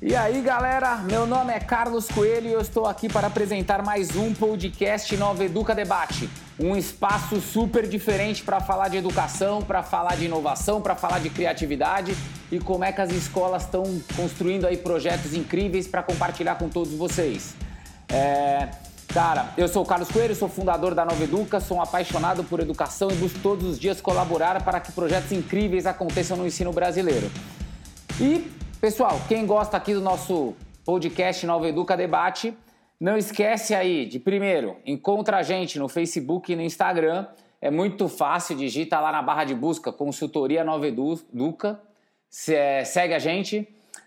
E aí, galera, meu nome é Carlos Coelho e eu estou aqui para apresentar mais um podcast Nova Educa Debate. Um espaço super diferente para falar de educação, para falar de inovação, para falar de criatividade e como é que as escolas estão construindo aí projetos incríveis para compartilhar com todos vocês. É... Cara, eu sou o Carlos Coelho, sou fundador da Nova Educa, sou um apaixonado por educação e busco todos os dias colaborar para que projetos incríveis aconteçam no ensino brasileiro. E Pessoal, quem gosta aqui do nosso podcast Nova Educa Debate, não esquece aí de primeiro, encontra a gente no Facebook e no Instagram. É muito fácil, digita lá na barra de busca Consultoria Nova Educa, é, segue a gente.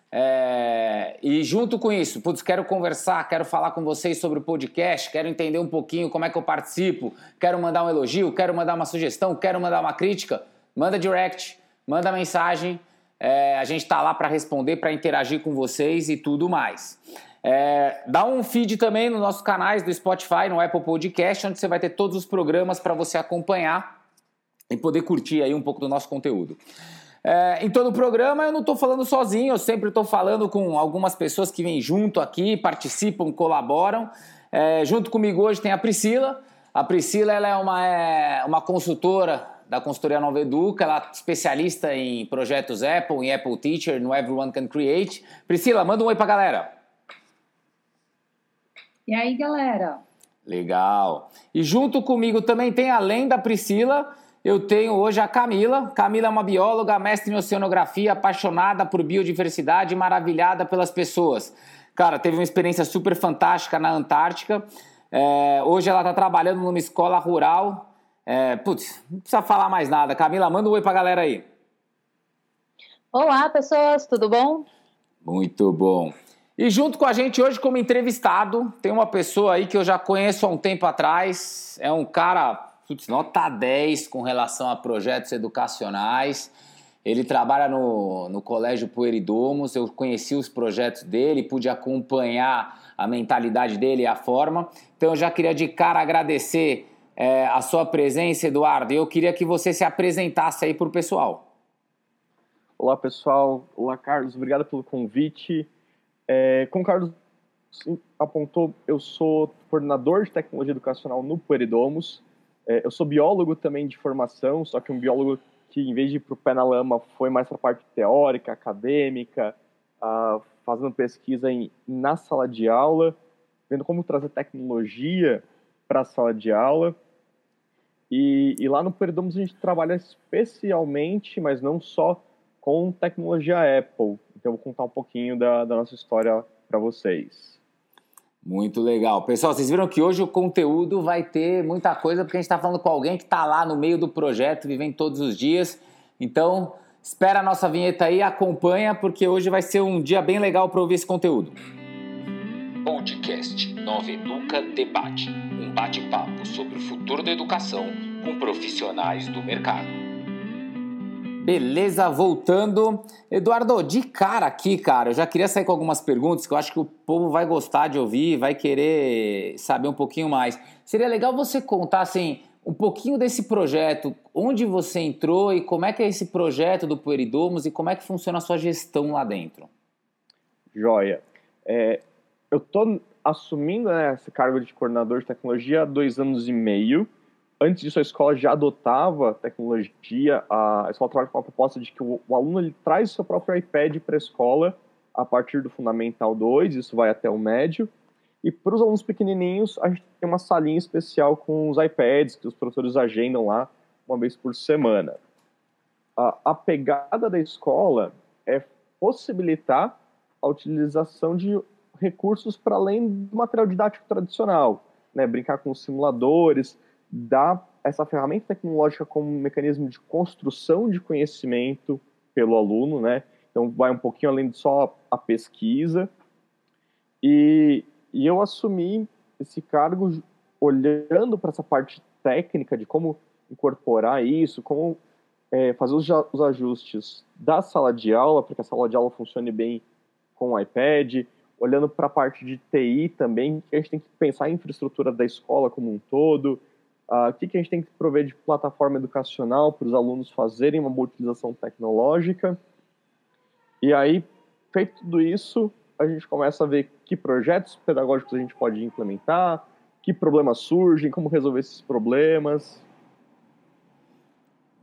É, e junto com isso, putz, quero conversar, quero falar com vocês sobre o podcast, quero entender um pouquinho como é que eu participo, quero mandar um elogio, quero mandar uma sugestão, quero mandar uma crítica, manda direct, manda mensagem é, a gente está lá para responder, para interagir com vocês e tudo mais. É, dá um feed também nos nossos canais do Spotify, no Apple Podcast, onde você vai ter todos os programas para você acompanhar e poder curtir aí um pouco do nosso conteúdo. É, em todo o programa eu não estou falando sozinho, eu sempre estou falando com algumas pessoas que vêm junto aqui, participam, colaboram. É, junto comigo hoje tem a Priscila. A Priscila ela é uma, é, uma consultora da consultoria Nova Educa, ela é especialista em projetos Apple, em Apple Teacher, no Everyone Can Create. Priscila, manda um oi pra galera. E aí, galera? Legal. E junto comigo também tem, além da Priscila, eu tenho hoje a Camila. Camila é uma bióloga, mestre em oceanografia, apaixonada por biodiversidade e maravilhada pelas pessoas. Cara, teve uma experiência super fantástica na Antártica. É, hoje ela está trabalhando numa escola rural é, putz, não precisa falar mais nada. Camila, manda um oi pra galera aí. Olá, pessoas, tudo bom? Muito bom. E junto com a gente hoje, como entrevistado, tem uma pessoa aí que eu já conheço há um tempo atrás. É um cara, putz, nota 10 com relação a projetos educacionais. Ele trabalha no, no Colégio Pueridomos. Eu conheci os projetos dele, pude acompanhar a mentalidade dele e a forma. Então eu já queria de cara agradecer é, a sua presença, Eduardo. Eu queria que você se apresentasse aí para o pessoal. Olá, pessoal. Olá, Carlos. Obrigado pelo convite. É, como o Carlos apontou, eu sou coordenador de tecnologia educacional no Pueridomos. É, eu sou biólogo também de formação, só que um biólogo que, em vez de ir para o pé na lama, foi mais para a parte teórica, acadêmica, uh, fazendo pesquisa em, na sala de aula, vendo como trazer tecnologia para a sala de aula. E, e lá no Perdomus a gente trabalha especialmente, mas não só, com tecnologia Apple. Então eu vou contar um pouquinho da, da nossa história para vocês. Muito legal. Pessoal, vocês viram que hoje o conteúdo vai ter muita coisa, porque a gente está falando com alguém que está lá no meio do projeto, vivendo todos os dias. Então, espera a nossa vinheta aí, acompanha, porque hoje vai ser um dia bem legal para ouvir esse conteúdo. Podcast Nova Educa Debate um bate-papo sobre o futuro da educação com profissionais do mercado. Beleza, voltando. Eduardo, de cara aqui, cara, eu já queria sair com algumas perguntas que eu acho que o povo vai gostar de ouvir, vai querer saber um pouquinho mais. Seria legal você contar, assim, um pouquinho desse projeto, onde você entrou e como é que é esse projeto do Pueridomos e como é que funciona a sua gestão lá dentro. Joia. É, eu tô assumindo né, esse cargo de coordenador de tecnologia há dois anos e meio. Antes disso, a escola já adotava tecnologia. A escola trabalha com a proposta de que o, o aluno ele traz o seu próprio iPad para a escola a partir do Fundamental 2, isso vai até o médio. E para os alunos pequenininhos, a gente tem uma salinha especial com os iPads que os professores agendam lá uma vez por semana. A, a pegada da escola é possibilitar a utilização de recursos para além do material didático tradicional, né? brincar com simuladores, dar essa ferramenta tecnológica como um mecanismo de construção de conhecimento pelo aluno, né? Então vai um pouquinho além de só a pesquisa. E, e eu assumi esse cargo olhando para essa parte técnica de como incorporar isso, como é, fazer os, os ajustes da sala de aula para que a sala de aula funcione bem com o iPad, olhando para a parte de TI também, que a gente tem que pensar em infraestrutura da escola como um todo, uh, o que, que a gente tem que prover de plataforma educacional para os alunos fazerem uma boa utilização tecnológica. E aí, feito tudo isso, a gente começa a ver que projetos pedagógicos a gente pode implementar, que problemas surgem, como resolver esses problemas.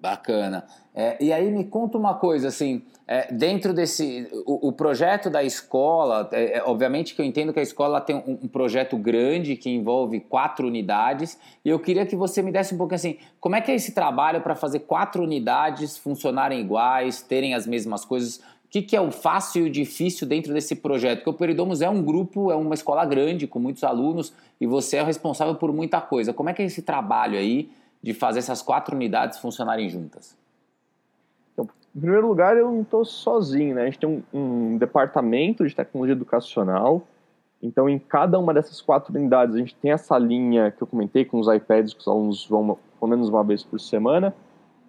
Bacana. É, e aí me conta uma coisa, assim, é, dentro desse, o, o, projeto da escola, é, é obviamente que eu entendo que a escola tem um, um, projeto grande que envolve quatro unidades, e eu queria que você me desse um pouco assim, como é que é esse trabalho para fazer quatro unidades funcionarem iguais, terem as mesmas coisas, o que, que, é o fácil e o difícil dentro desse projeto? Porque o Peridomos é um grupo, é uma escola grande, com muitos alunos, e você é o responsável por muita coisa. Como é que é esse trabalho aí de fazer essas quatro unidades funcionarem juntas? Então, em primeiro lugar, eu não estou sozinho, né? A gente tem um, um, departamento de tecnologia educacional. Então, em cada uma dessas quatro unidades, a gente tem essa linha que eu comentei com os iPads que os alunos vão pelo menos uma vez por semana.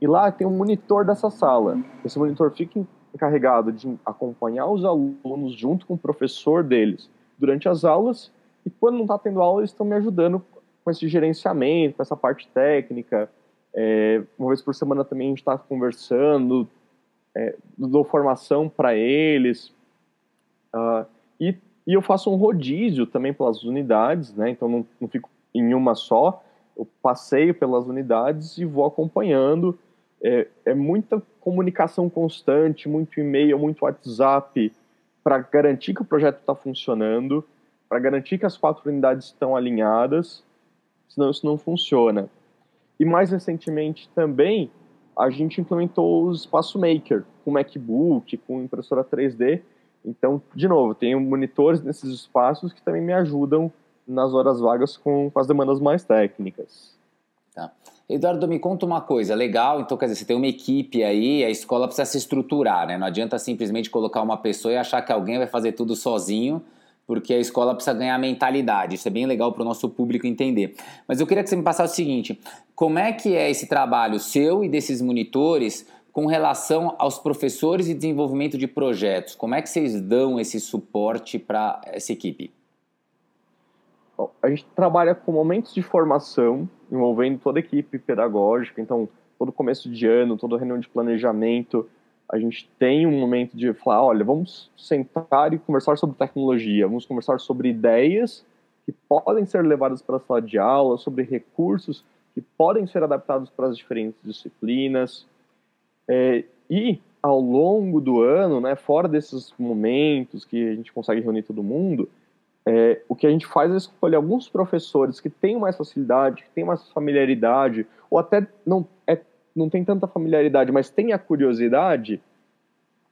E lá tem um monitor dessa sala. Esse monitor fica encarregado de acompanhar os alunos junto com o professor deles durante as aulas. E quando não está tendo aula, eles estão me ajudando com esse gerenciamento, com essa parte técnica. É, uma vez por semana também a gente está conversando, é, dou formação para eles. Uh, e, e eu faço um rodízio também pelas unidades, né? então não, não fico em uma só. Eu passeio pelas unidades e vou acompanhando. É, é muita comunicação constante, muito e-mail, muito WhatsApp, para garantir que o projeto está funcionando, para garantir que as quatro unidades estão alinhadas senão isso não funciona. E mais recentemente também, a gente implementou o Espaço Maker, com MacBook, com impressora 3D. Então, de novo, tenho monitores nesses espaços que também me ajudam nas horas vagas com, com as demandas mais técnicas. Tá. Eduardo, me conta uma coisa, legal, então quer dizer, você tem uma equipe aí, a escola precisa se estruturar, né? Não adianta simplesmente colocar uma pessoa e achar que alguém vai fazer tudo sozinho, porque a escola precisa ganhar mentalidade. Isso é bem legal para o nosso público entender. Mas eu queria que você me passasse o seguinte: como é que é esse trabalho seu e desses monitores com relação aos professores e desenvolvimento de projetos? Como é que vocês dão esse suporte para essa equipe? Bom, a gente trabalha com momentos de formação envolvendo toda a equipe pedagógica, então todo começo de ano, toda reunião de planejamento, a gente tem um momento de falar, olha, vamos sentar e conversar sobre tecnologia, vamos conversar sobre ideias que podem ser levadas para a sala de aula, sobre recursos que podem ser adaptados para as diferentes disciplinas. É, e ao longo do ano, né, fora desses momentos que a gente consegue reunir todo mundo, é, o que a gente faz é escolher alguns professores que têm mais facilidade, que têm mais familiaridade, ou até não é não tem tanta familiaridade, mas tem a curiosidade,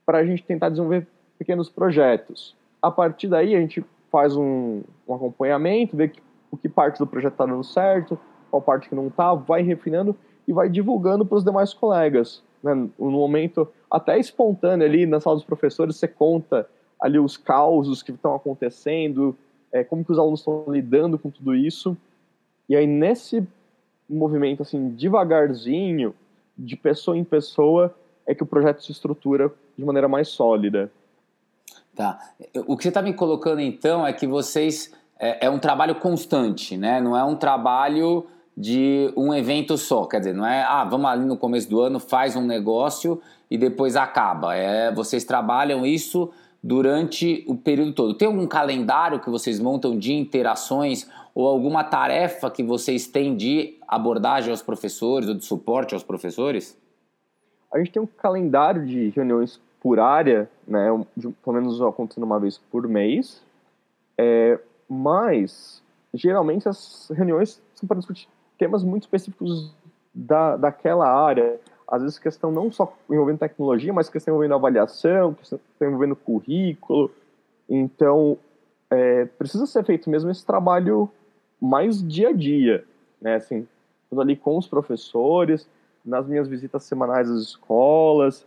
para a gente tentar desenvolver pequenos projetos. A partir daí, a gente faz um, um acompanhamento, vê que, o que parte do projeto está dando certo, qual parte que não está, vai refinando e vai divulgando para os demais colegas. Né? No momento, até espontâneo ali na sala dos professores, você conta ali os causos que estão acontecendo, é, como que os alunos estão lidando com tudo isso. E aí, nesse movimento, assim, devagarzinho, de pessoa em pessoa é que o projeto se estrutura de maneira mais sólida. Tá. O que você está me colocando então é que vocês é, é, um trabalho constante, né? Não é um trabalho de um evento só, quer dizer, não é ah vamos ali no começo do ano faz um negócio e depois acaba. É vocês trabalham isso durante o período todo. Tem algum calendário que vocês montam de interações ou alguma tarefa que vocês têm de abordagem aos professores ou de suporte aos professores? A gente tem um calendário de reuniões por área, né, de, pelo menos acontecendo uma vez por mês, é, mas geralmente as reuniões são para discutir temas muito específicos da, daquela área. Às vezes questão não só envolvendo tecnologia, mas questão envolvendo avaliação, questão envolvendo currículo. Então, é, precisa ser feito mesmo esse trabalho mais dia a dia, né? Assim, tudo ali com os professores, nas minhas visitas semanais às escolas,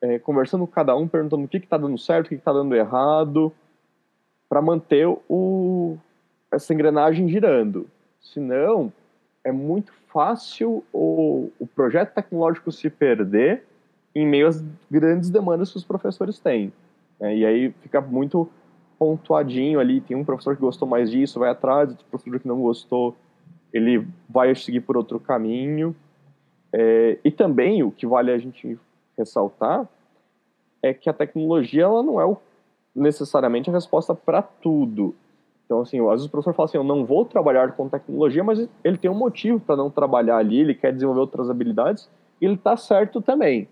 é, conversando com cada um, perguntando o que está dando certo, o que está dando errado, para manter o, essa engrenagem girando. Senão, é muito fácil o, o projeto tecnológico se perder em meio às grandes demandas que os professores têm. Né? E aí fica muito pontuadinho ali, tem um professor que gostou mais disso, vai atrás, outro professor que não gostou, ele vai seguir por outro caminho. É, e também o que vale a gente ressaltar é que a tecnologia ela não é o necessariamente a resposta para tudo. Então, assim, às vezes o professor fala assim, eu não vou trabalhar com tecnologia, mas ele tem um motivo para não trabalhar ali, ele quer desenvolver outras habilidades, e ele está certo também.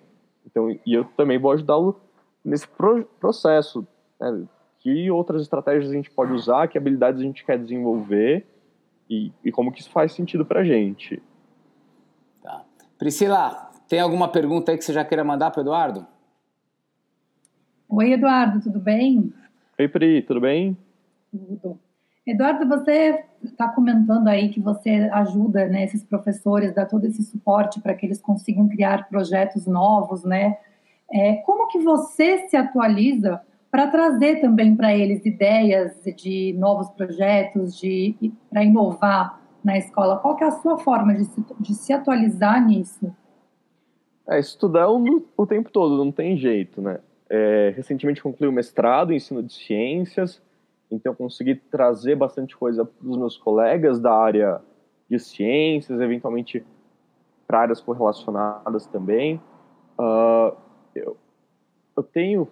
Então, e eu também vou ajudá-lo nesse pro processo. Né? Que outras estratégias a gente pode usar, que habilidades a gente quer desenvolver e, e como que isso faz sentido para a gente. Tá. Priscila, tem alguma pergunta aí que você já queira mandar para o Eduardo? Oi, Eduardo, tudo bem? Oi, Pri, tudo bem? Tudo. Eduardo, você está comentando aí que você ajuda né, esses professores, dá todo esse suporte para que eles consigam criar projetos novos, né? É, como que você se atualiza para trazer também para eles ideias de novos projetos, de para inovar na escola? Qual que é a sua forma de se, de se atualizar nisso? É, estudar o, o tempo todo, não tem jeito, né? É, recentemente concluí o mestrado em ensino de ciências, então consegui trazer bastante coisa para os meus colegas da área de ciências, eventualmente para áreas correlacionadas também. Uh, eu, eu tenho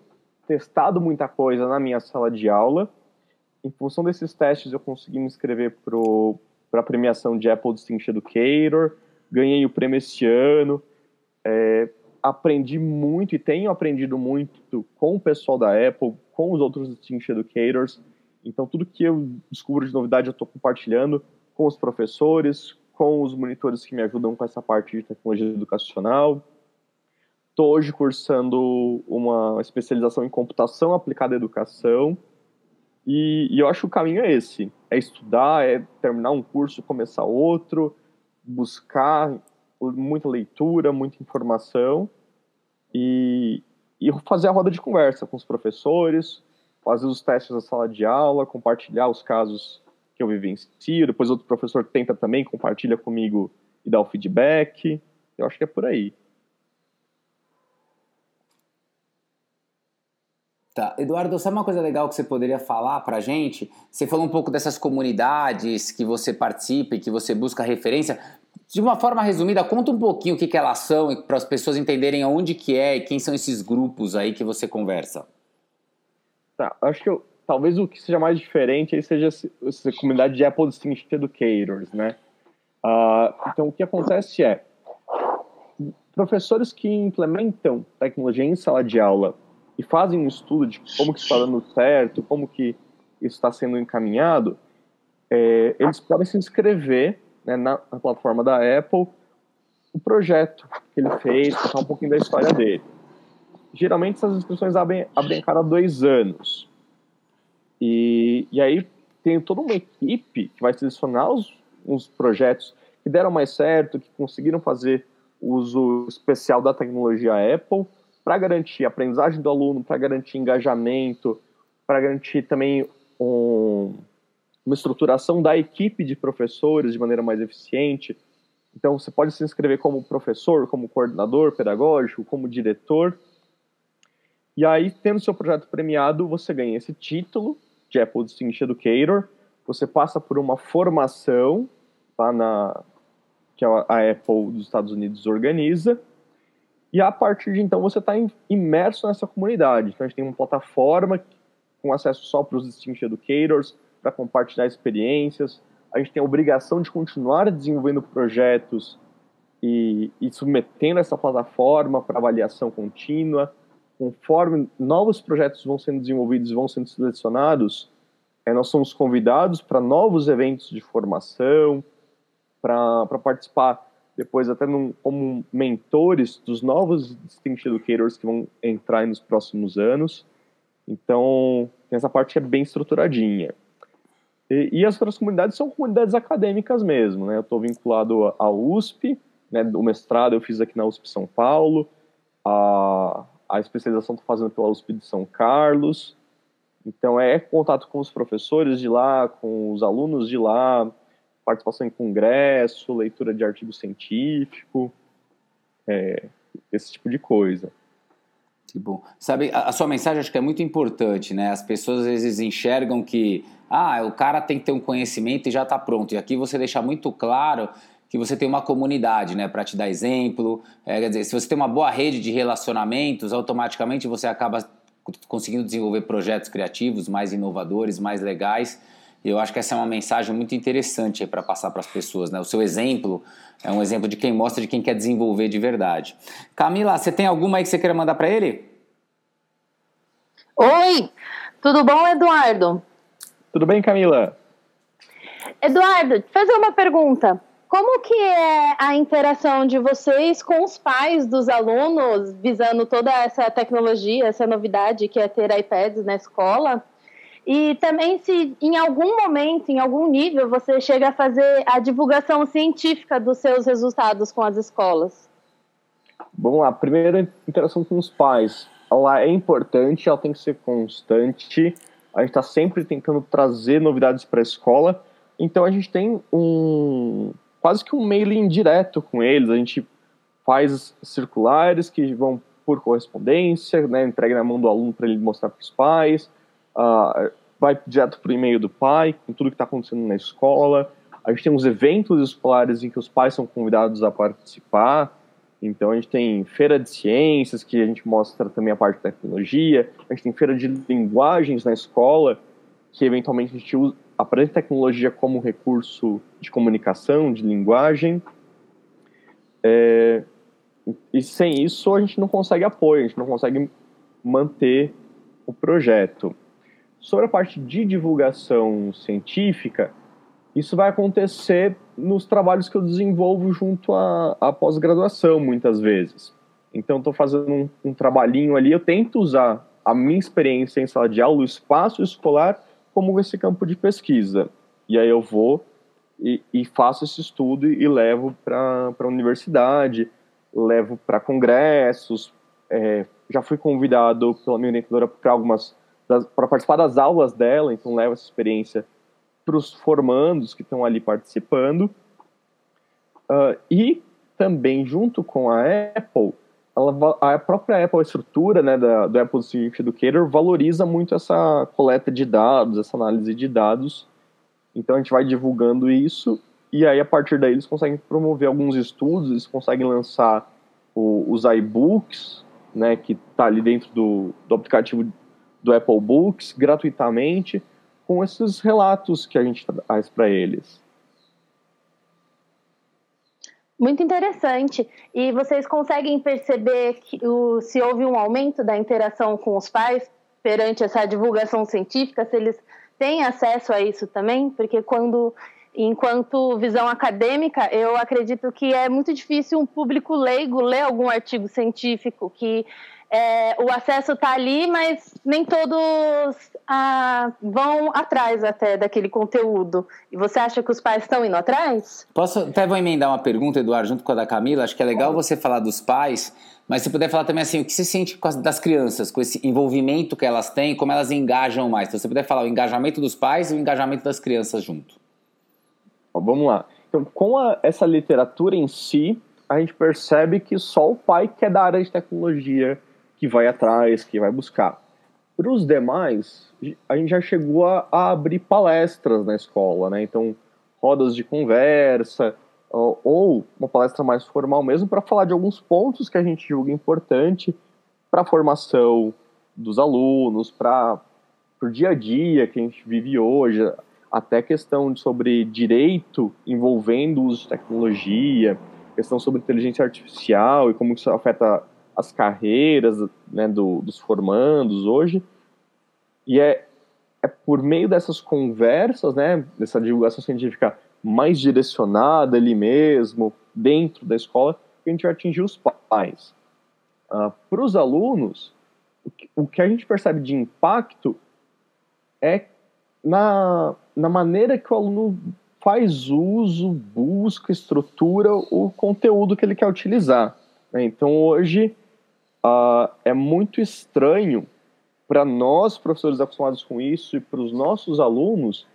testado muita coisa na minha sala de aula. Em função desses testes, eu consegui me inscrever para a premiação de Apple Distinct Educator, ganhei o prêmio esse ano, é, aprendi muito e tenho aprendido muito com o pessoal da Apple, com os outros Distinct Educators. Então, tudo que eu descubro de novidade eu estou compartilhando com os professores, com os monitores que me ajudam com essa parte de tecnologia educacional. Estou hoje cursando uma especialização em computação aplicada à educação. E, e, eu acho que o caminho é esse: é estudar, é terminar um curso, começar outro, buscar muita leitura, muita informação e, e fazer a roda de conversa com os professores, fazer os testes na sala de aula, compartilhar os casos que eu vivencio, depois outro professor tenta também, compartilha comigo e dá o feedback. Eu acho que é por aí. Tá. Eduardo, sabe uma coisa legal que você poderia falar para a gente? Você falou um pouco dessas comunidades que você participa e que você busca referência. De uma forma resumida, conta um pouquinho o que, que elas são para as pessoas entenderem aonde que é e quem são esses grupos aí que você conversa. Tá, acho que eu, talvez o que seja mais diferente aí seja essa comunidade de Apple Distinct Educators, né? Uh, então, o que acontece é, professores que implementam tecnologia em sala de aula e fazem um estudo de como que está dando certo, como que isso está sendo encaminhado, é, eles podem se inscrever né, na, na, plataforma da Apple o projeto que ele fez, contar um pouquinho da história dele geralmente essas inscrições abrem, abrem cada dois anos. E, e aí tem toda uma equipe que vai selecionar os, os projetos que deram mais certo, que conseguiram fazer uso especial da tecnologia Apple para garantir a aprendizagem do aluno, para garantir engajamento, para garantir também um, uma estruturação da equipe de professores de maneira mais eficiente. Então, você pode se inscrever como professor, como coordenador pedagógico, como diretor, e aí, tendo seu projeto premiado, você ganha esse título de Apple Distinguished Educator, você passa por uma formação lá na que a Apple dos Estados Unidos organiza, e a partir de então você está imerso nessa comunidade. Então a gente tem uma plataforma com acesso só para os Distinguished Educators, para compartilhar experiências. A gente tem a obrigação de continuar desenvolvendo projetos e, e submetendo essa plataforma para avaliação contínua conforme novos projetos vão sendo desenvolvidos e vão sendo selecionados, é, nós somos convidados para novos eventos de formação, para participar depois até num, como mentores dos novos Distinct Educators que vão entrar nos próximos anos. Então, essa parte é bem estruturadinha. E, e as outras comunidades são comunidades acadêmicas mesmo, né? Eu estou vinculado à USP, né? O mestrado eu fiz aqui na USP São Paulo, a, a especialização estou fazendo pela USP de São Carlos. Então é contato com os professores de lá, com os alunos de lá, participação em congresso, leitura de artigo científico, é, esse tipo de coisa. Que bom. Sabe, a, a, sua mensagem acho que é muito importante, né? As pessoas às vezes enxergam que, ah, o cara tem que ter um conhecimento e já está pronto. E aqui você deixa muito claro que você tem uma comunidade, né, para te dar exemplo. É, quer dizer, se você tem uma boa rede de relacionamentos, automaticamente você acaba conseguindo desenvolver projetos criativos mais inovadores, mais legais. E eu acho que essa é uma mensagem muito interessante para passar para as pessoas. Né? O seu exemplo é um exemplo de quem mostra de quem quer desenvolver de verdade. Camila, você tem alguma aí que você queira mandar para ele? Oi, tudo bom, Eduardo? Tudo bem, Camila? Eduardo, fazer uma pergunta. Como que é a interação de vocês com os pais dos alunos, visando toda essa tecnologia, essa novidade que é ter iPads na escola? E também se em algum momento, em algum nível, você chega a fazer a divulgação científica dos seus resultados com as escolas. Vamos lá, primeiro interação com os pais. Ela é importante, ela tem que ser constante. A gente está sempre tentando trazer novidades para a escola. Então a gente tem um quase que um mailing direto com eles. A gente faz circulares que vão por correspondência, né, entrega na mão do aluno para ele mostrar para os pais uh, vai direto para o e-mail do pai, com tudo que está acontecendo na escola. A gente tem uns eventos escolares em que os pais são convidados a participar. Então a gente tem feira de ciências, que a gente mostra também a parte de tecnologia. A gente tem feira de linguagens na escola, que eventualmente a gente usa, aprende tecnologia como recurso de comunicação, de linguagem. É, e sem isso a gente não consegue apoio, a gente não consegue manter o projeto. Sobre a parte de divulgação científica, isso vai acontecer nos trabalhos que eu desenvolvo junto à, à pós-graduação, muitas vezes. Então, estou fazendo um, um, trabalhinho ali, eu tento usar a minha experiência em sala de aula, o espaço escolar, como esse campo de pesquisa. E aí eu vou e, e faço esse estudo e, e levo para a universidade, levo para congressos. É, já fui convidado pela minha orientadora para algumas para participar das aulas dela, então leva essa experiência para os formandos que estão ali participando. Uh, e também, junto com a Apple, ela, a própria Apple, a estrutura né, da, do Apple Scientific Educator, valoriza muito essa coleta de dados, essa análise de dados. Então a gente vai divulgando isso e aí a partir daí eles conseguem promover alguns estudos, eles conseguem lançar o, os iBooks, né, que está ali dentro do, do aplicativo do Apple Books gratuitamente com esses relatos que a gente traz para eles. Muito interessante. E vocês conseguem perceber que o, se houve um aumento da interação com os pais perante essa divulgação científica, se eles têm acesso a isso também? Porque quando, enquanto visão acadêmica, eu acredito que é muito difícil um público leigo ler algum artigo científico que é, o acesso está ali, mas nem todos ah, vão atrás até daquele conteúdo. E você acha que os pais estão indo atrás? Posso até vou emendar uma pergunta, Eduardo, junto com a da Camila. Acho que é legal você falar dos pais, mas se puder falar também assim, o que você sente das crianças, com esse envolvimento que elas têm, como elas engajam mais. Então, se você puder falar o engajamento dos pais e o engajamento das crianças junto. vamos lá. Então, com a, essa literatura em si, a gente percebe que só o pai que é da área de tecnologia que vai atrás, que vai buscar. Para os demais, a gente já chegou a, a, abrir palestras na escola, né? Então, rodas de conversa, ou, uma palestra mais formal mesmo, para falar de alguns pontos que a gente julga importante para a formação dos alunos, para o dia a dia que a gente vive hoje, até questão sobre direito envolvendo o uso de tecnologia, questão sobre inteligência artificial e como isso afeta as carreiras né, do, dos formandos hoje. E é, é por meio dessas conversas, né, dessa divulgação científica mais direcionada ali mesmo, dentro da escola, que a gente vai atingir os pais. Uh, Para os alunos, o que, o que a gente percebe de impacto é na, na maneira que o aluno faz uso, busca, estrutura o conteúdo que ele quer utilizar. Né? Então, hoje, uh, é muito estranho para nós, professores acostumados com isso, e para os nossos alunos,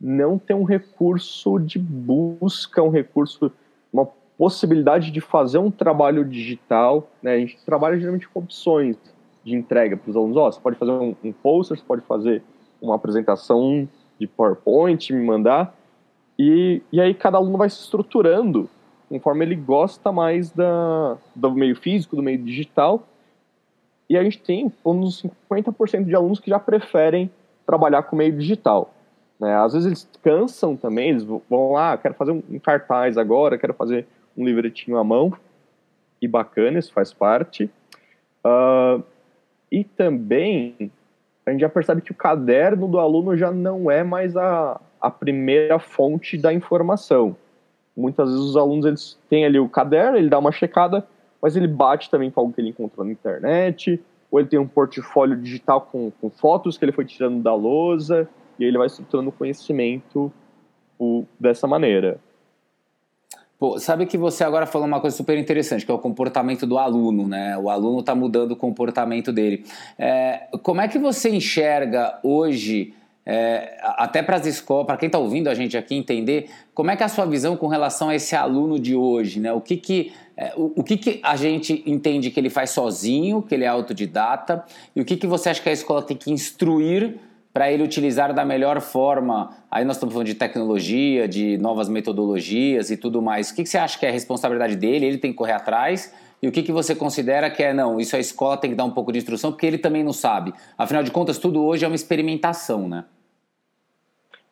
não ter um recurso de busca, um recurso, uma possibilidade de fazer um trabalho digital. Né? A gente trabalha geralmente com opções de entrega para os alunos. Oh, você pode fazer um, um poster, você pode fazer uma apresentação de PowerPoint, me mandar. E, e aí cada aluno vai se estruturando conforme ele gosta mais da, do meio físico, do meio digital. e a gente tem uns 50% de alunos que já preferem trabalhar com meio digital. Né? Às vezes eles cansam também, eles vão lá, ah, quero fazer um cartaz agora, quero fazer um livretinho à mão, e bacana, isso faz parte. Uh, e também a gente já percebe que o caderno do aluno já não é mais a, a primeira fonte da informação. Muitas vezes os alunos eles têm ali o caderno, ele dá uma checada, mas ele bate também com algo que ele encontrou na internet, ou ele tem um portfólio digital com, com fotos que ele foi tirando da lousa, e ele vai estruturando o conhecimento o, dessa maneira. Pô, sabe que você agora falou uma coisa super interessante, que é o comportamento do aluno, né? O aluno está mudando o comportamento dele. É, como é que você enxerga hoje, é, até para as escolas, para quem está ouvindo a gente aqui entender, como é que é a sua visão com relação a esse aluno de hoje, né? O que que, é, o, o, que que a gente entende que ele faz sozinho, que ele é autodidata, e o que que você acha que a escola tem que instruir para ele utilizar da melhor forma. Aí nós estamos falando de tecnologia, de novas metodologias e tudo mais. O que, que você acha que é a responsabilidade dele? Ele tem que correr atrás? E o que, que você considera que é, não, isso a escola tem que dar um pouco de instrução, porque ele também não sabe. Afinal de contas, tudo hoje é uma experimentação, né?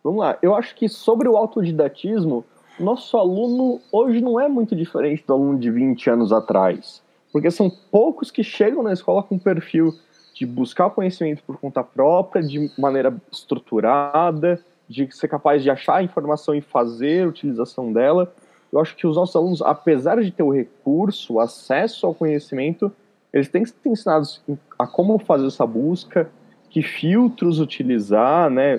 Vamos lá. Eu acho que sobre o autodidatismo, nosso aluno hoje não é muito diferente do aluno de 20 anos atrás. Porque são poucos que chegam na escola com perfil de buscar conhecimento por conta própria, de maneira estruturada, de ser capaz de achar a informação e fazer a utilização dela. Eu acho que os nossos alunos, apesar de ter o recurso, o acesso ao conhecimento, eles têm que ser ensinados a como fazer essa busca, que filtros utilizar, né?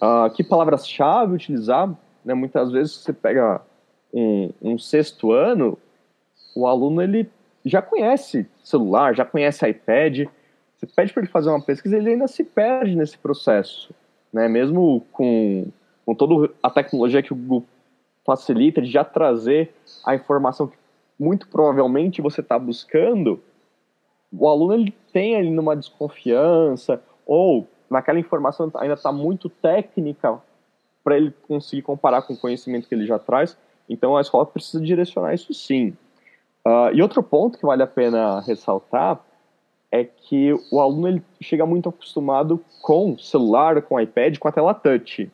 Uh, que palavras-chave utilizar. Né? Muitas vezes você pega um, um sexto ano, o aluno ele já conhece celular, já conhece iPad, você pede para ele fazer uma pesquisa, ele ainda se perde nesse processo, né? Mesmo com, com toda a tecnologia que o Google facilita de já trazer a informação que muito provavelmente você está buscando, o aluno ele tem ali numa desconfiança ou naquela informação ainda está muito técnica para ele conseguir comparar com o conhecimento que ele já traz. Então a escola precisa direcionar isso sim. Uh, e outro ponto que vale a pena ressaltar é que o aluno ele chega muito acostumado com celular, com iPad, com a tela touch.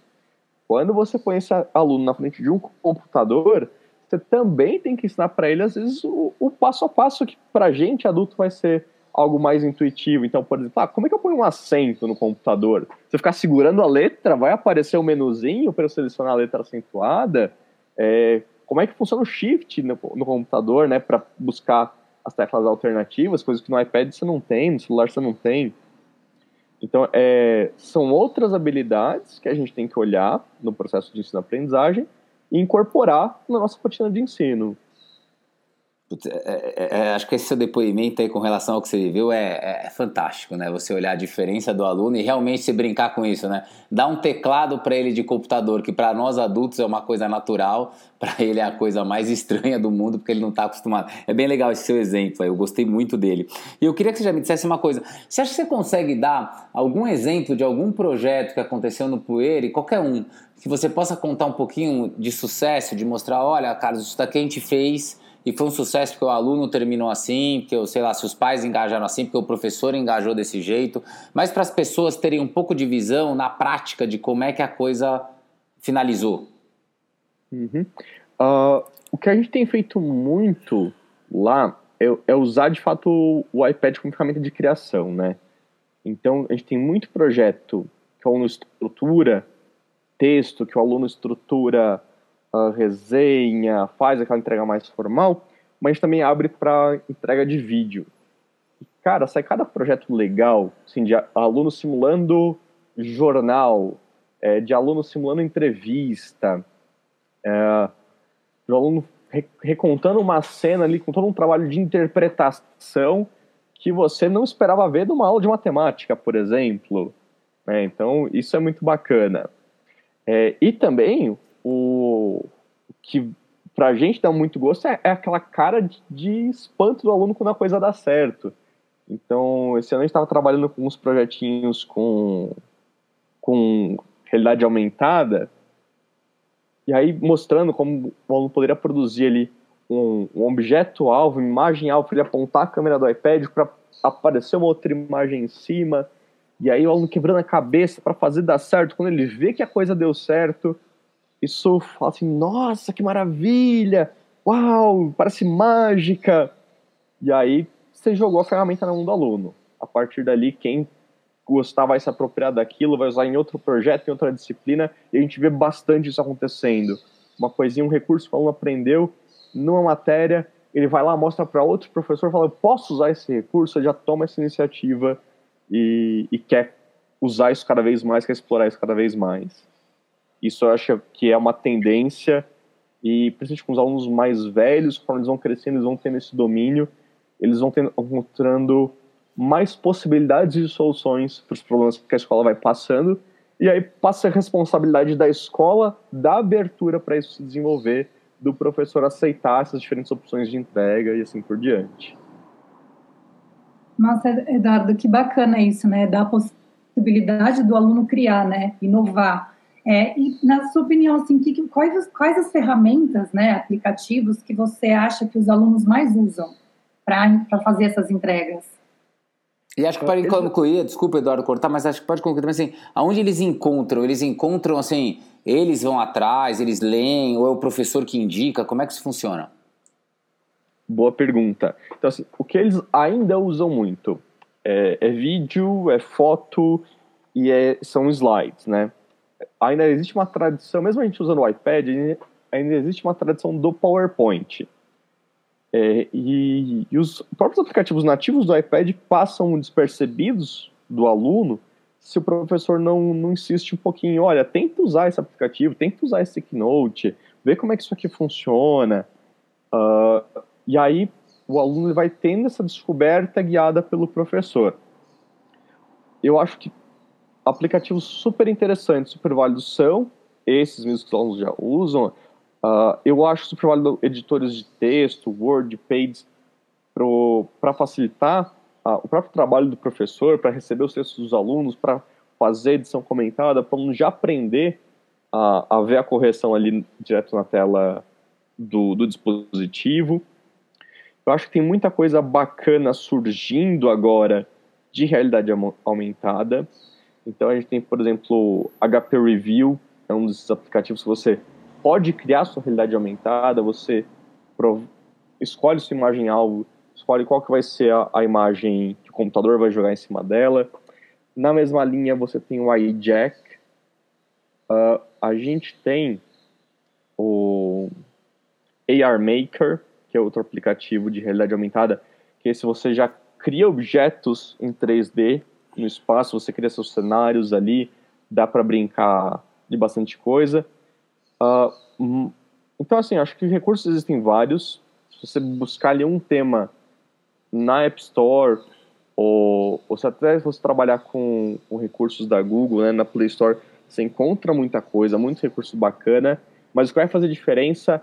Quando você põe esse aluno na frente de um computador, você também tem que ensinar para ele, às vezes, o, o, passo a passo que para gente, adulto, vai ser algo mais intuitivo. Então, por exemplo, ah, como é que eu ponho um acento no computador? Você ficar segurando a letra, vai aparecer um menuzinho para eu selecionar a letra acentuada? É, como é que funciona o shift no, no computador, né, para buscar as teclas alternativas, coisas que no iPad você não tem, no celular você não tem. Então, é, são outras habilidades que a gente tem que olhar no processo de ensino-aprendizagem e incorporar na nossa rotina de ensino. É, é, é, acho que esse seu depoimento aí com relação ao que você viveu é, é, fantástico, né? Você olhar a diferença do aluno e realmente se brincar com isso, né? Dar um teclado para ele de computador, que para nós adultos é uma coisa natural, para ele é a coisa mais estranha do mundo, porque ele não está acostumado. É bem legal esse seu exemplo aí, eu gostei muito dele. E eu queria que você já me dissesse uma coisa. Você acha que você consegue dar algum exemplo de algum projeto que aconteceu no Poeira, qualquer um, que você possa contar um pouquinho de sucesso, de mostrar, olha, Carlos, isso daqui a gente fez e foi um sucesso porque o aluno terminou assim, porque, eu sei lá, se os pais engajaram assim, porque o professor engajou desse jeito, mas para as pessoas terem um pouco de visão na prática de como é que a coisa finalizou. Uhum. Uh, o que a gente tem feito muito lá é, é, usar de fato o iPad como ferramenta de criação, né? Então a gente tem muito projeto que o aluno estrutura texto, que o aluno estrutura resenha, faz aquela entrega mais formal, mas também abre para entrega de vídeo. E, cara, sai cada projeto legal, assim, de aluno simulando jornal, é, de aluno simulando entrevista, é, de aluno re recontando uma cena ali com todo um trabalho de interpretação que você não esperava ver numa aula de matemática, por exemplo. É, então, isso é muito bacana. É, e também o que pra gente dá muito gosto é, é aquela cara de, de, espanto do aluno quando a coisa dá certo. Então, esse ano a gente estava trabalhando com uns projetinhos com, com realidade aumentada, e aí mostrando como o aluno poderia produzir ali um, um objeto-alvo, imagem-alvo, para ele apontar a câmera do iPad para aparecer uma outra imagem em cima. E aí o aluno quebrando a cabeça para fazer dar certo. Quando ele vê que a coisa deu certo, isso fala assim: nossa, que maravilha! Uau, parece mágica! E aí você jogou a ferramenta na mão do aluno. A partir dali, quem gostar vai se apropriar daquilo, vai usar em outro projeto, em outra disciplina, e a gente vê bastante isso acontecendo. Uma coisinha, um recurso que o aluno aprendeu numa matéria, ele vai lá, mostra para outro professor, fala, posso usar esse recurso, ele já toma essa iniciativa e, e quer usar isso cada vez mais, quer explorar isso cada vez mais. Isso eu acho que é uma tendência, e principalmente com os alunos mais velhos, quando eles vão crescendo, eles vão tendo esse domínio, eles vão tendo, encontrando mais possibilidades de soluções para os problemas que a escola vai passando, e aí passa a responsabilidade da escola da abertura para isso se desenvolver, do professor aceitar essas diferentes opções de entrega e assim por diante. Nossa, Eduardo, que bacana isso, né? Da possibilidade do aluno criar, né? Inovar. É, e na sua opinião, assim, que, quais, quais as ferramentas, né, aplicativos que você acha que os alunos mais usam para fazer essas entregas? E acho que pode concluir, desculpa, Eduardo, cortar, mas acho que pode concluir também assim, aonde eles encontram? Eles encontram, assim, eles vão atrás, eles leem, ou é o professor que indica? Como é que isso funciona? Boa pergunta. Então, assim, o que eles ainda usam muito é, é vídeo, é foto e é, são slides, né? Ainda existe uma tradição, mesmo a gente usando o iPad, ainda existe uma tradição do PowerPoint. É, e, e, os próprios aplicativos nativos do iPad passam despercebidos do aluno se o professor não, não insiste um pouquinho, olha, tenta usar esse aplicativo, tenta usar esse Keynote, vê como é que isso aqui funciona. Uh, e aí o aluno vai tendo essa descoberta guiada pelo professor. Eu acho que aplicativos super interessantes, super válidos são esses mesmos que os alunos já usam, Uh, eu acho super válido editores de texto, Word, Pages, para facilitar uh, o próprio trabalho do professor, para receber os textos dos alunos, para fazer edição comentada, para já aprender a, a ver a correção ali direto na tela do, do dispositivo. Eu acho que tem muita coisa bacana surgindo agora de realidade aumentada. Então a gente tem, por exemplo, HP Review, é um desses aplicativos que você pode criar sua realidade aumentada, você escolhe sua imagem-alvo, escolhe qual que vai ser a, a, imagem que o computador vai jogar em cima dela. Na mesma linha, você tem o iJack. Uh, a gente tem o AR Maker, que é outro aplicativo de realidade aumentada, que se você já cria objetos em 3D no espaço, você cria seus cenários ali, dá para brincar de bastante coisa. Uh, então, assim, acho que recursos existem vários. Se você buscar ali um tema na App Store, ou, ou se até você trabalhar com, com recursos da Google, né, na Play Store, você encontra muita coisa, muito recurso bacana, mas o que vai fazer diferença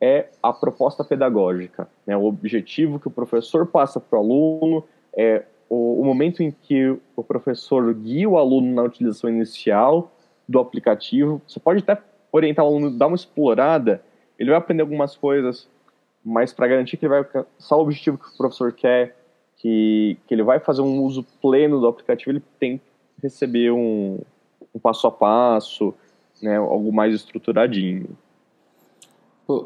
é a proposta pedagógica, né, o objetivo que o professor passa para o aluno, é o, o, momento em que o professor guia o aluno na utilização inicial do aplicativo. Você pode até orientar o aluno, dar uma explorada, ele vai aprender algumas coisas, mas para garantir que ele vai alcançar o objetivo que o professor quer, que, que ele vai fazer um uso pleno do aplicativo, ele tem que receber um, um passo a passo, né, algo mais estruturadinho.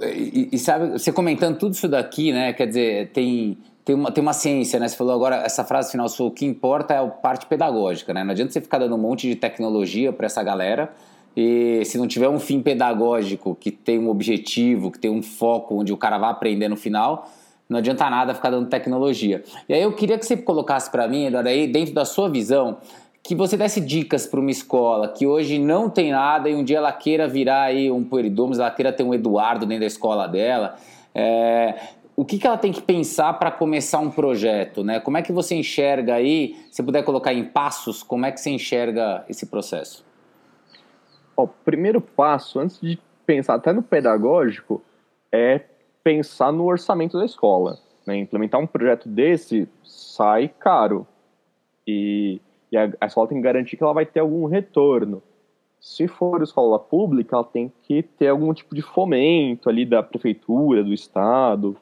E, e, sabe, você comentando tudo isso daqui, né? Quer dizer, tem, tem, uma, tem uma ciência, né? Você falou agora, essa frase final sua, o que importa é a parte pedagógica, né? Não adianta você ficar dando um monte de tecnologia para essa galera e se não tiver um fim pedagógico que tem um objetivo, que tem um foco onde o cara vai aprender no final, não adianta nada ficar dando tecnologia. E aí eu queria que você colocasse para mim, Eduardo, aí dentro da sua visão, que você desse dicas para uma escola que hoje não tem nada e um dia ela queira virar aí um Pueridomus, ela queira ter um Eduardo dentro da escola dela. É, o que, que ela tem que pensar para começar um projeto? Né? Como é que você enxerga aí, se puder colocar em passos, como é que você enxerga esse processo? o primeiro passo, antes de pensar até no pedagógico, é pensar no orçamento da escola. Né? Implementar um projeto desse sai caro. E, e a, a, escola tem que garantir que ela vai ter algum retorno. Se for escola pública, ela tem que ter algum tipo de fomento ali da prefeitura, do estado,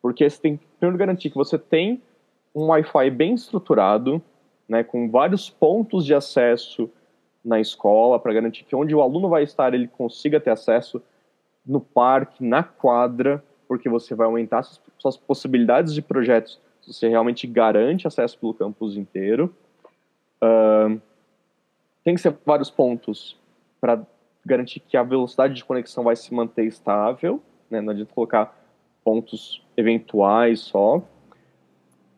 porque você tem que primeiro garantir que você tem um Wi-Fi bem estruturado, né, com vários pontos de acesso na escola, para garantir que onde o aluno vai estar ele consiga ter acesso no parque, na quadra, porque você vai aumentar suas, possibilidades de projetos se você realmente garante acesso pelo campus inteiro. Uh, tem que ser vários pontos para garantir que a velocidade de conexão vai se manter estável, né? não adianta colocar pontos eventuais só.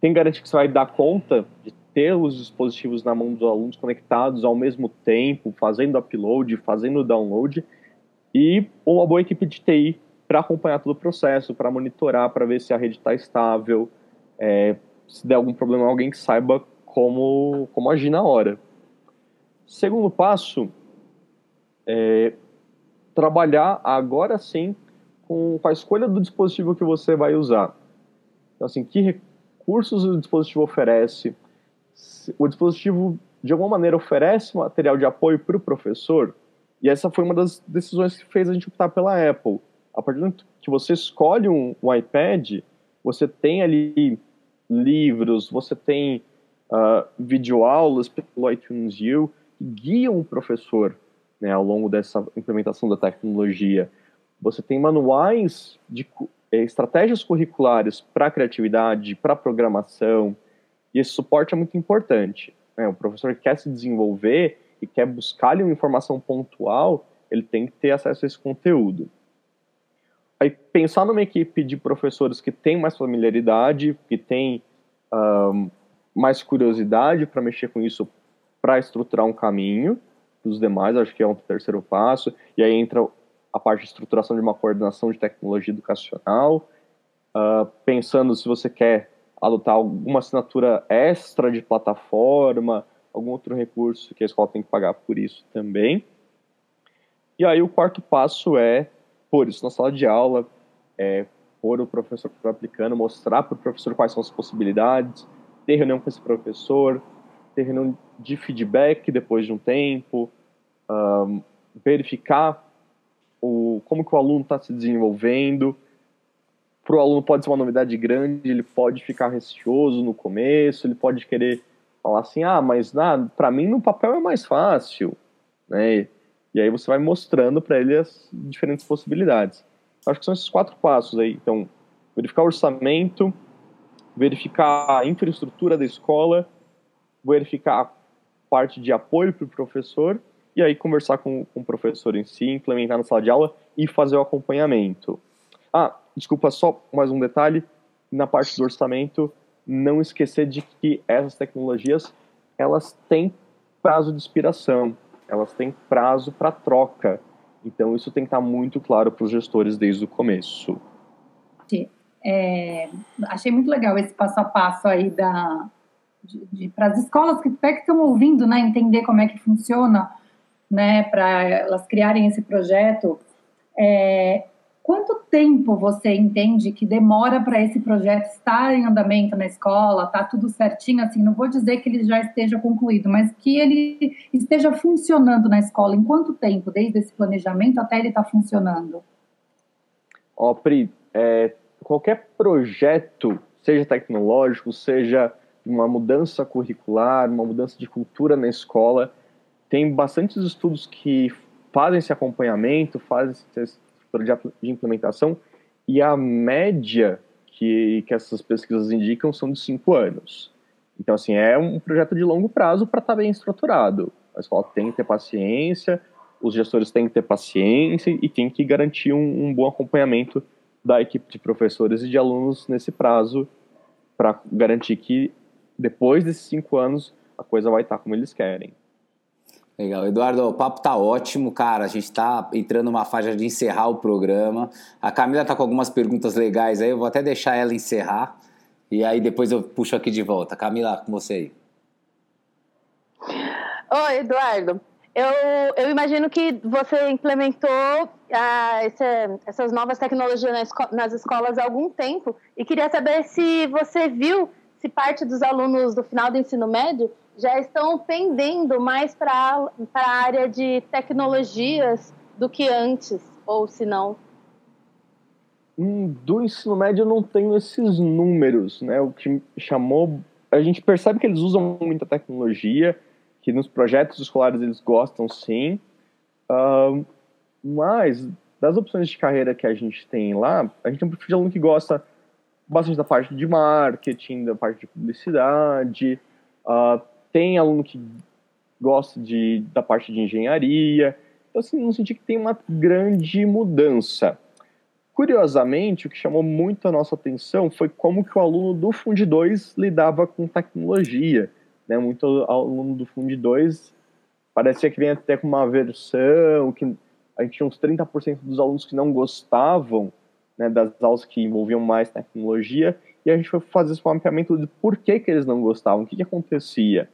Tem que garantir que você vai dar conta de ter os dispositivos na mão dos alunos conectados ao mesmo tempo, fazendo upload, fazendo download, e uma boa equipe de TI para acompanhar todo o processo, para monitorar, para ver se a rede está estável, é, se der algum problema, alguém que saiba como, como agir na hora. Segundo passo, é trabalhar agora sim com, a escolha do dispositivo que você vai usar. Então, assim, que recursos o dispositivo oferece? O dispositivo, de alguma maneira, oferece material de apoio para o professor? E essa foi uma das decisões que fez a gente optar pela Apple. A partir do momento que você escolhe um, um iPad, você tem ali livros, você tem uh, videoaulas pelo iTunes U que guiam o professor né, ao longo dessa implementação da tecnologia. Você tem manuais de eh, estratégias curriculares para criatividade, para programação, e esse suporte é muito importante. Né? O professor que quer se desenvolver e quer buscar ali uma informação pontual, ele tem que ter acesso a esse conteúdo. Aí pensar numa equipe de professores que tem mais familiaridade, que tem um, mais curiosidade para mexer com isso, para estruturar um caminho dos demais, acho que é um terceiro passo. E aí entra a parte de estruturação de uma coordenação de tecnologia educacional, uh, pensando se você quer adotar alguma assinatura extra de plataforma, algum outro recurso que a escola tem que pagar por isso também. E aí o quarto passo é pôr isso na sala de aula, é, pôr o professor aplicando, mostrar para o professor quais são as possibilidades, ter reunião com esse professor, ter reunião de feedback depois de um tempo, um, verificar o, como que o aluno está se desenvolvendo. Para o aluno pode ser uma novidade grande, ele pode ficar receoso no começo, ele pode querer falar assim, ah, mas para mim no papel é mais fácil, né? E aí você vai mostrando para ele as diferentes possibilidades. Acho que são esses quatro passos aí. Então, verificar o orçamento, verificar a infraestrutura da escola, verificar a parte de apoio para o professor e aí conversar com, com o professor em si, implementar na sala de aula e fazer o acompanhamento. Ah, desculpa, só mais um detalhe. Na parte do orçamento, não esquecer de que essas tecnologias elas têm prazo de expiração, elas têm prazo para troca. Então isso tem que estar muito claro para os gestores desde o começo. É, achei muito legal esse passo a passo aí da para as escolas que que estão ouvindo, né, entender como é que funciona, né, para elas criarem esse projeto. É, Quanto tempo você entende que demora para esse projeto estar em andamento na escola, tá tudo certinho, assim, não vou dizer que ele já esteja concluído, mas que ele esteja funcionando na escola. Em quanto tempo, desde esse planejamento até ele estar tá funcionando? Ó, Pri, é, qualquer projeto, seja tecnológico, seja uma mudança curricular, uma mudança de cultura na escola, tem bastantes estudos que fazem esse acompanhamento, fazem esse de implementação, e a média que, que essas pesquisas indicam são de cinco anos. Então, assim, é um projeto de longo prazo para estar tá bem estruturado. A escola tem que ter paciência, os gestores têm que ter paciência e tem que garantir um, um bom acompanhamento da equipe de professores e de alunos nesse prazo para garantir que depois desses cinco anos a coisa vai estar como eles querem. Legal. Eduardo, o papo tá ótimo, cara. A gente tá entrando numa faixa de encerrar o programa. A Camila tá com algumas perguntas legais aí, eu vou até deixar ela encerrar. E aí depois eu puxo aqui de volta. Camila, com você aí. Oi, Eduardo. Eu, eu imagino que você implementou ah, esse, essas novas tecnologias nas, nas escolas há algum tempo e queria saber se você viu se parte dos alunos do final do ensino médio já estão pendendo mais para a área de tecnologias do que antes, ou se não? Hum, do ensino médio eu não tenho esses números, né? O que chamou, a gente percebe que eles usam muita tecnologia, que nos projetos escolares eles gostam sim, uh, mas das opções de carreira que a gente tem lá, a gente tem um perfil de aluno que gosta bastante da parte de marketing, da parte de publicidade, uh, tem aluno que gosta de, da parte de engenharia, então assim, não senti que tem uma grande mudança. Curiosamente, o que chamou muito a nossa atenção foi como que o aluno do Fundi 2 lidava com tecnologia. Né? Muito aluno do Fundi 2 parecia que vinha até com uma aversão, que a gente tinha uns 30% dos alunos que não gostavam né, das aulas que envolviam mais tecnologia, e a gente foi fazer esse mapeamento de por que, que eles não gostavam, o que, que acontecia.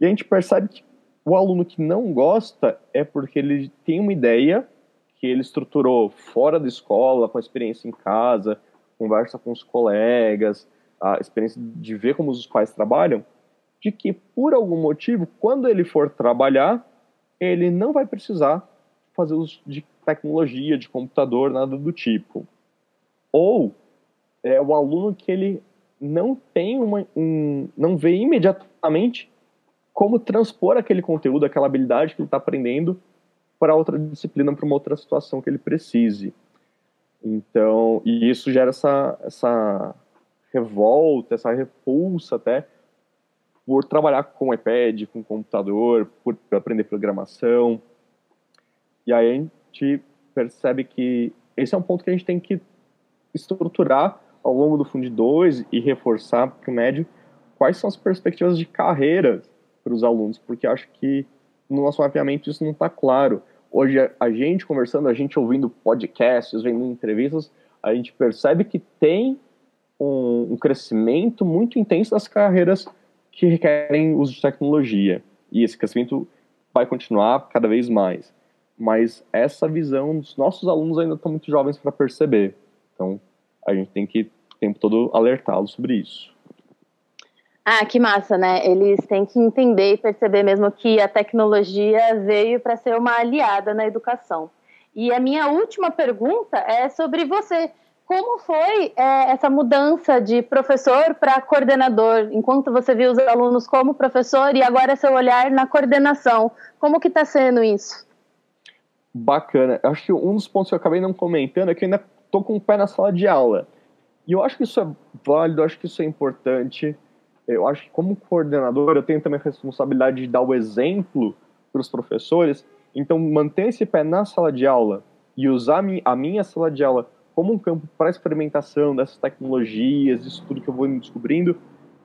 E a gente percebe que o aluno que não gosta é porque ele tem uma ideia que ele estruturou fora da escola, com a experiência em casa, conversa com os colegas, a experiência de ver como os pais trabalham, de que por algum motivo, quando ele for trabalhar, ele não vai precisar fazer uso de tecnologia, de computador, nada do tipo. Ou é o aluno que ele não tem uma, um, não vê imediatamente como transpor aquele conteúdo, aquela habilidade que ele está aprendendo para outra disciplina, para uma outra situação que ele precise. Então, e isso gera essa, essa revolta, essa repulsa até por trabalhar com iPad, com computador, por aprender programação. E aí a gente percebe que esse é um ponto que a gente tem que estruturar ao longo do Fundo 2 e reforçar para o médio quais são as perspectivas de carreira para os alunos, porque acho que no nosso mapeamento isso não está claro. Hoje, a gente conversando, a gente ouvindo podcasts, vendo entrevistas, a gente percebe que tem um, um crescimento muito intenso das carreiras que requerem uso de tecnologia. E esse crescimento vai continuar cada vez mais. Mas essa visão dos nossos alunos ainda estão muito jovens para perceber. Então, a gente tem que o tempo todo alertá-los sobre isso. Ah, que massa, né? Eles têm que entender e perceber mesmo que a tecnologia veio para ser uma aliada na educação. E a minha última pergunta é sobre você. Como foi é, essa mudança de professor para coordenador? Enquanto você viu os alunos como professor e agora seu olhar na coordenação, como que está sendo isso? Bacana. Acho que um dos pontos que eu acabei não comentando é que eu ainda estou com o pé na sala de aula. E eu acho que isso é válido, acho que isso é importante eu acho que como coordenador eu tenho também a responsabilidade de dar o exemplo para os professores, então manter esse pé na sala de aula e usar a minha sala de aula como um campo para experimentação dessas tecnologias, isso tudo que eu vou descobrindo,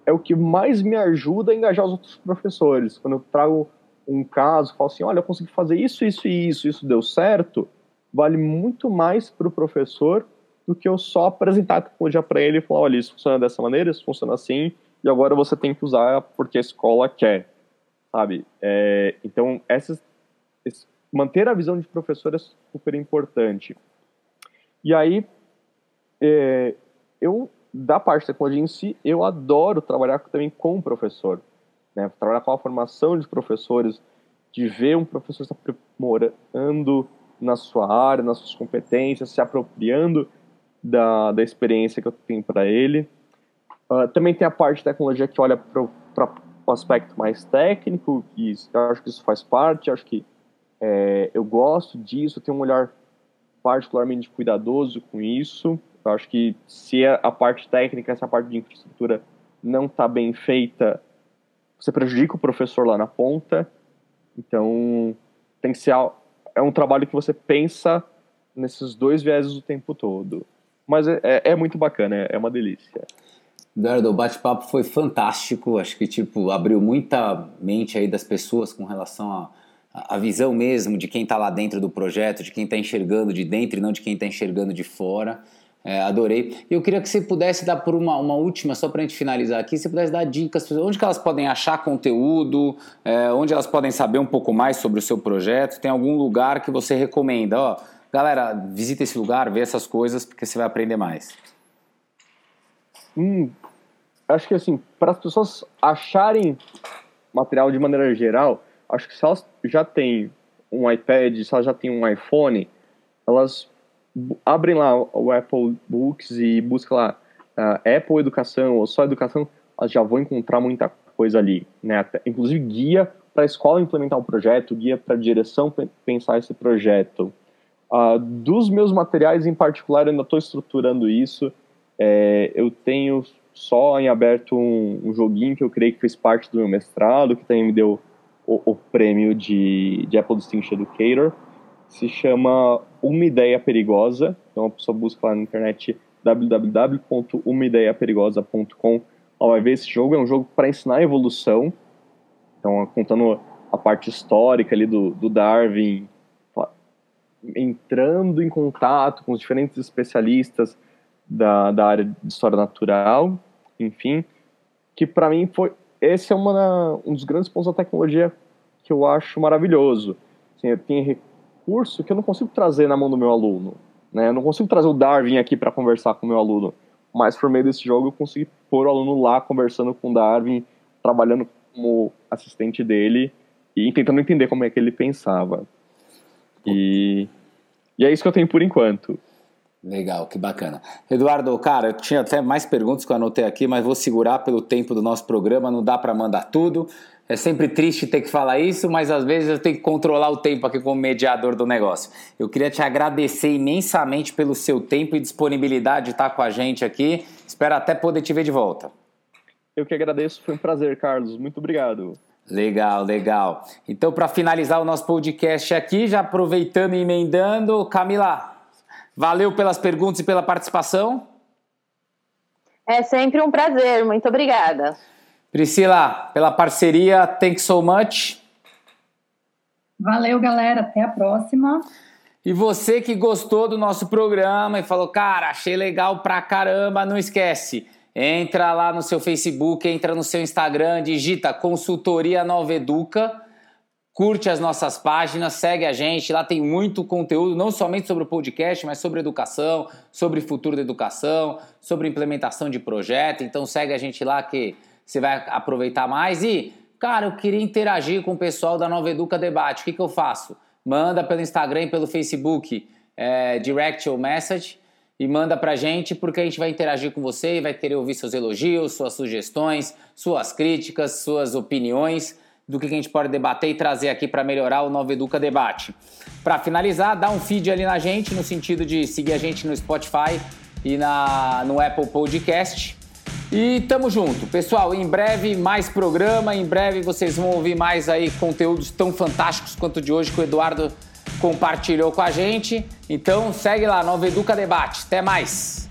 é o que mais me ajuda a engajar os outros professores. Quando eu trago um caso, falo assim, olha, eu consegui fazer isso, isso e isso, isso deu certo, vale muito mais para o professor do que eu só apresentar a tecnologia para ele e falar, olha, isso funciona dessa maneira, isso funciona assim, e agora você tem que usar porque a escola quer, sabe? É, então, essas, manter a visão de professor é super importante. E aí, é, eu, da parte da tecnologia em si, eu adoro trabalhar também com o professor. Né? Trabalhar com a formação de professores, de ver um professor se aprimorando na sua área, nas suas competências, se apropriando da, da experiência que eu tenho para ele. Uh, também tem a parte de tecnologia que olha para o aspecto mais técnico, e eu acho que isso faz parte, acho que é, eu gosto disso, tenho um olhar particularmente cuidadoso com isso. Eu acho que se a parte técnica, essa parte de infraestrutura não está bem feita, você prejudica o professor lá na ponta. Então, tem que ser é um trabalho que você pensa nesses dois vieses o tempo todo. Mas é, é, é muito bacana, é, é uma delícia. Eduardo, o bate-papo foi fantástico. Acho que tipo abriu muita mente aí das pessoas com relação a a visão mesmo de quem está lá dentro do projeto, de quem está enxergando de dentro e não de quem está enxergando de fora. É, adorei. E eu queria que você pudesse dar por uma, uma última, só para a gente finalizar aqui, você pudesse dar dicas, onde que elas podem achar conteúdo, é, onde elas podem saber um pouco mais sobre o seu projeto, tem algum lugar que você recomenda? Ó, galera, visita esse lugar, vê essas coisas, porque você vai aprender mais. Hum, acho que assim, para as pessoas acharem material de maneira geral, acho que se elas já têm um iPad, se elas já têm um iPhone, elas abrem lá o Apple Books e buscam lá uh, Apple Educação ou só Educação, elas já vão encontrar muita coisa ali, né? Até, inclusive guia para a escola implementar o um projeto, guia para a direção pensar esse projeto. Uh, dos meus materiais em particular, eu ainda estou estruturando isso. É, eu tenho só em aberto um, um, joguinho que eu creio que fez parte do meu mestrado, que também me deu o, o prêmio de, de Apple Distinction Educator. Se chama Uma Ideia Perigosa. Então a pessoa busca lá na internet www.umideiaperigosa.com. Ela vai ver esse jogo. É um jogo para ensinar evolução. Então, contando a parte histórica ali do, do Darwin, entrando em contato com os diferentes especialistas da, da área de história natural, enfim, que para mim foi esse é uma, um dos grandes pontos da tecnologia que eu acho maravilhoso. Assim, tem recurso que eu não consigo trazer na mão do meu aluno, né? Eu não consigo trazer o Darwin aqui para conversar com o meu aluno, mas por meio desse jogo eu consegui pôr o aluno lá conversando com o Darwin, trabalhando como assistente dele e tentando entender como é que ele pensava. E, e é isso que eu tenho por enquanto. Legal, que bacana. Eduardo, cara, eu tinha até mais perguntas que eu anotei aqui, mas vou segurar pelo tempo do nosso programa, não dá para mandar tudo. É sempre triste ter que falar isso, mas às vezes eu tenho que controlar o tempo aqui como mediador do negócio. Eu queria te agradecer imensamente pelo seu tempo e disponibilidade de estar com a gente aqui. Espero até poder te ver de volta. Eu que agradeço, foi um prazer, Carlos. Muito obrigado. Legal, legal. Então, para finalizar o nosso podcast aqui, já aproveitando e emendando, Camila, Valeu pelas perguntas e pela participação. É sempre um prazer, muito obrigada. Priscila, pela parceria, thanks so much. Valeu, galera, até a próxima. E você que gostou do nosso programa e falou, cara, achei legal pra caramba, não esquece. Entra lá no seu Facebook, entra no seu Instagram, digita Consultoria Nova Educa curte as nossas páginas, segue a gente, lá tem muito conteúdo, não somente sobre o podcast, mas sobre educação, sobre futuro da educação, sobre implementação de projeto. Então segue a gente lá que você vai aproveitar mais. E, cara, eu queria interagir com o pessoal da Nova Educa Debate. O que, que eu faço? Manda pelo Instagram e pelo Facebook, é, direct ou message, e manda pra gente, porque a gente vai interagir com você e vai querer ouvir seus elogios, suas sugestões, suas críticas, suas opiniões do que a gente pode debater e trazer aqui para melhorar o Nova Educa Debate. Para finalizar, dá um feed ali na gente, no sentido de seguir a gente no Spotify e na, no Apple Podcast. E tamo junto. Pessoal, em breve mais programa, em breve vocês vão ouvir mais aí conteúdos tão fantásticos quanto o de hoje que o Eduardo compartilhou com a gente. Então segue lá, Nova Educa Debate. Até mais!